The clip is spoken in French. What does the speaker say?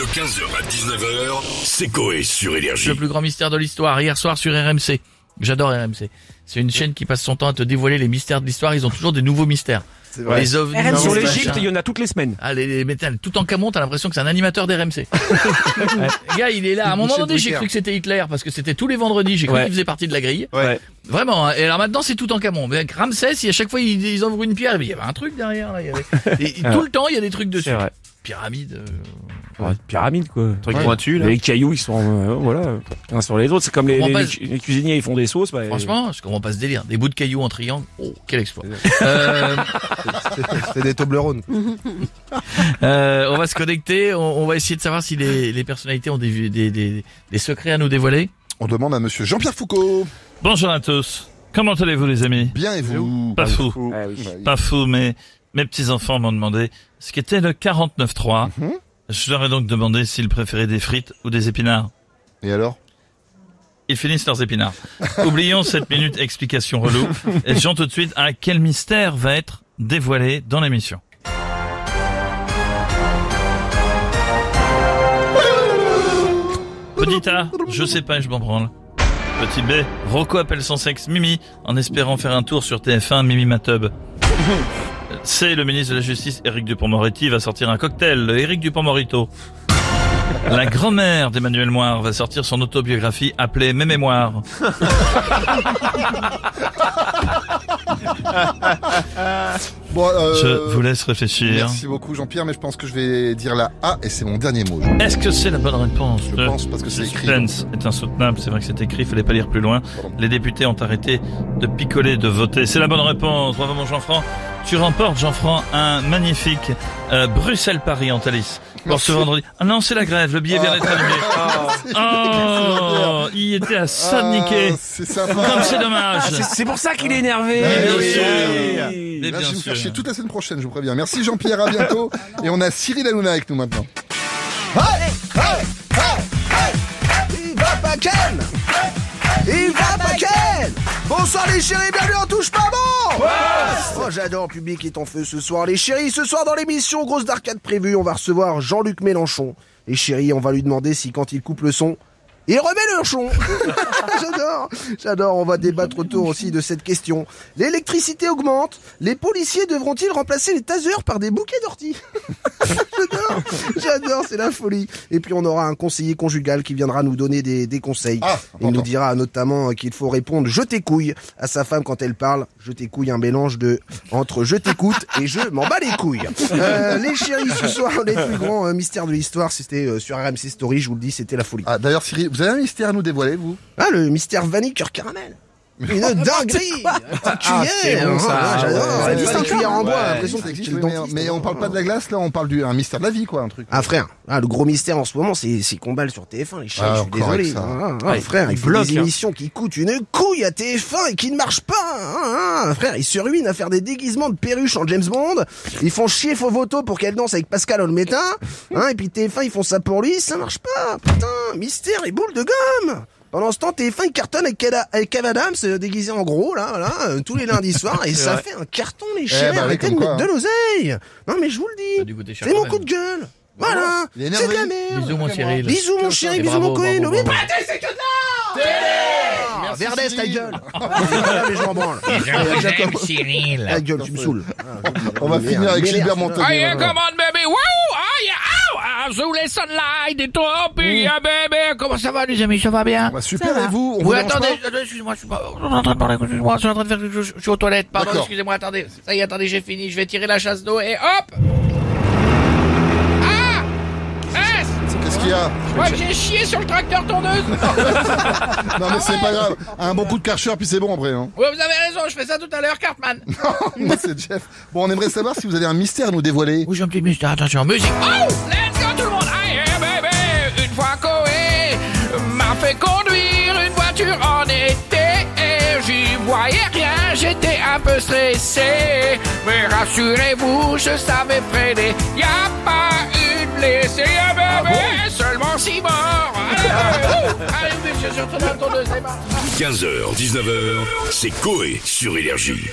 De 15h à 19h, c'est Coé sur Énergie. Le plus grand mystère de l'histoire, hier soir sur RMC. J'adore RMC. C'est une chaîne qui passe son temps à te dévoiler les mystères de l'histoire. Ils ont toujours des nouveaux mystères. Les ovnis, RMC. Sur machins. il y en a toutes les semaines. Ah, les, les métals, tout en camon, t'as l'impression que c'est un animateur d'RMC. Le gars, il est là. À un moment donné, j'ai cru que c'était Hitler parce que c'était tous les vendredis. J'ai cru Ouais. qu'il faisait partie de la grille. Ouais. Vraiment. hein. Et alors maintenant, c'est tout en camon. Mais avec Ramsès, à chaque fois, ils, ils ouvrent une pierre. Il y avait un truc derrière. Là. Il y avait... Et, et tout le temps, il y a des trucs dessus. Vrai. Pyramide. euh, Ouais, pyramide, quoi. Truc Ouais. pointu là. Les cailloux, ils sont, euh, voilà, uns sur les autres. C'est comme les, On les, passe- les cuisiniers, ils font des sauces. Bah, Franchement, je comprends pas ce délire. Des bouts de cailloux en triangle. Oh, quel exploit. Euh, C'est des Toblerones. euh, on va se connecter. On, on va essayer de savoir si les, les personnalités ont des, des, des, des secrets à nous dévoiler. On demande à monsieur Jean-Pierre Foucault. Bonjour à tous. Comment allez-vous les amis? Bien et vous? Pas fou. Ah oui. Pas fou, mais mes petits-enfants m'ont demandé ce qu'était le 49.3. Mhm. Je leur ai donc demandé s'ils préféraient des frites ou des épinards. Et alors? Ils finissent leurs épinards. Oublions cette minute explication relou et disons tout de suite à quel mystère va être dévoilé dans l'émission. Petit A, je sais pas et je m'en branle. Petit B, Rocco appelle son sexe Mimi en espérant faire un tour sur TF1 Mimi Matub. C, le ministre de la Justice Éric Dupont-Moretti va sortir un cocktail, Éric Dupont-Morito. La grand-mère d'Emmanuel Moire va sortir son autobiographie appelée Mes mémoires. Bon, euh, Je vous laisse réfléchir. Merci beaucoup Jean-Pierre, mais je pense que je vais dire la A et c'est mon dernier mot. Est-ce que c'est la bonne réponse je Le pense parce que c'est écrit. suspense est insoutenable, c'est vrai que c'est écrit, fallait pas lire plus loin. Pardon. Les députés ont arrêté de picoler, de voter. C'est la bonne réponse. Bravo mon Jean-Franc. Tu remportes, Jean-Franc, un magnifique euh, Bruxelles-Paris en Thalys. Pour Merci. ce vendredi. Ah non, c'est la grève. Le billet vient d'être annulé. Oh, il était à ça de Ah, niquer. C'est sympa. Comme c'est dommage. C'est- C'est pour ça qu'il est énervé. Mais bien oui. sûr. Oui. Mais Là, bien je vais vous faire sûr. chier toute la semaine prochaine, je vous préviens. Merci Jean-Pierre, à bientôt. et on a Cyril Hanouna avec nous maintenant. Il va pas Ken Il va pas Ken Bonsoir les chéris, bienvenue en touche pas bon Oh j'adore le public est en feu ce soir les chéris. Ce soir dans l'émission Grosse d'arcade prévue, on va recevoir Jean-Luc Mélenchon. Les chéris, on va lui demander si quand il coupe le son, il remet le chon J'adore J'adore, on va débattre autour aussi de cette question. L'électricité augmente, les policiers devront-ils remplacer les tasers par des bouquets d'orties J'adore J'adore, c'est la folie. Et puis on aura un conseiller conjugal qui viendra nous donner des, des conseils. Ah, Il nous dira notamment qu'il faut répondre je t'écouille à sa femme quand elle parle. Je t'écouille un mélange de entre je t'écoute et je m'en bats les couilles. Euh, les chéris, ce soir, les plus grands euh, mystères de l'histoire, c'était euh, sur RMC Story, je vous le dis, c'était la folie. Ah, d'ailleurs Cyril, vous avez un mystère à nous dévoiler, vous? Ah, le mystère vanille caramel. Une dinguerie Petite cuillère c'est bon, ça. Ah, J'adore Ça existe un cuillère en bois, l'impression ça que existe, mais, on parle pas de la glace, là, on parle du un mystère de la vie, quoi, un truc. Ah frère, ah, le gros mystère en ce moment, c'est c'est qu'on balle sur TF1, les Ah, je suis désolé. Ah, ah, frère, il faut bloque, des hein. émissions qui coûtent une couille à TF1 et qui ne marchent pas. hein, hein. Frère, ils se ruinent à faire des déguisements de perruches en James Bond. Ils font chier Fovoto pour qu'elle danse avec Pascal Olmeta. Hein, et puis TF1, ils font ça pour lui, ça marche pas. Putain, mystère et boule de gomme. Pendant ce temps, TF1 il cartonne avec, Kev- avec Kev Adams euh, déguisé en gros là, voilà, euh, tous les lundis soirs et ça fait un carton les chéris. bah oui, Arrêtez de mettre quoi, de l'oseille. Non mais je vous le dis. C'est mon coup de gueule. Voilà. Il est C'est de la merde. Bisous mon Cyril. Bisous mon chéri, bisous bravo, mon Cohen. bravo, Oui, bravo. Ah, Verdès, ta gueule. Mais je m'en branle. Cyril. Ta gueule, tu me saoules. On va finir avec Gilbert Montagnier. Ah, on, baby. Wow, ah, yeah, ow, ah, sous les sunlight et tropiques, ah, baby. Comment ça va, les amis? Ça va bien? Bah, super, et vous On vous attendez, excusez-moi, je suis pas, je suis en train de parler, excusez-moi, je suis en train de faire quelque chose, je suis aux toilettes, pardon, excusez-moi, attendez, ça y est, attendez, j'ai fini, je vais tirer la chasse d'eau et hop! Ah! Qu'est-ce qu'il y a? J'ai chié sur le tracteur tondeuse! Non, mais c'est pas grave. Un bon coup de karcher, puis c'est bon après. Hein. Ouais, vous avez raison, je fais ça tout à l'heure, Cartman. Moi, c'est Jeff. Bon, on aimerait savoir si vous avez un mystère à nous dévoiler. Oui, j'ai un petit mystère, attention, musique. Oh! Conduire une voiture en été et j'y voyais rien, j'étais un peu stressé. Mais rassurez-vous, je savais freiner. Y a pas une blessée, yeah, baby! Seulement six morts! Allez, monsieur, je retourne tondeuse, c'est marche. 15h, 19h, c'est Coé sur Énergie.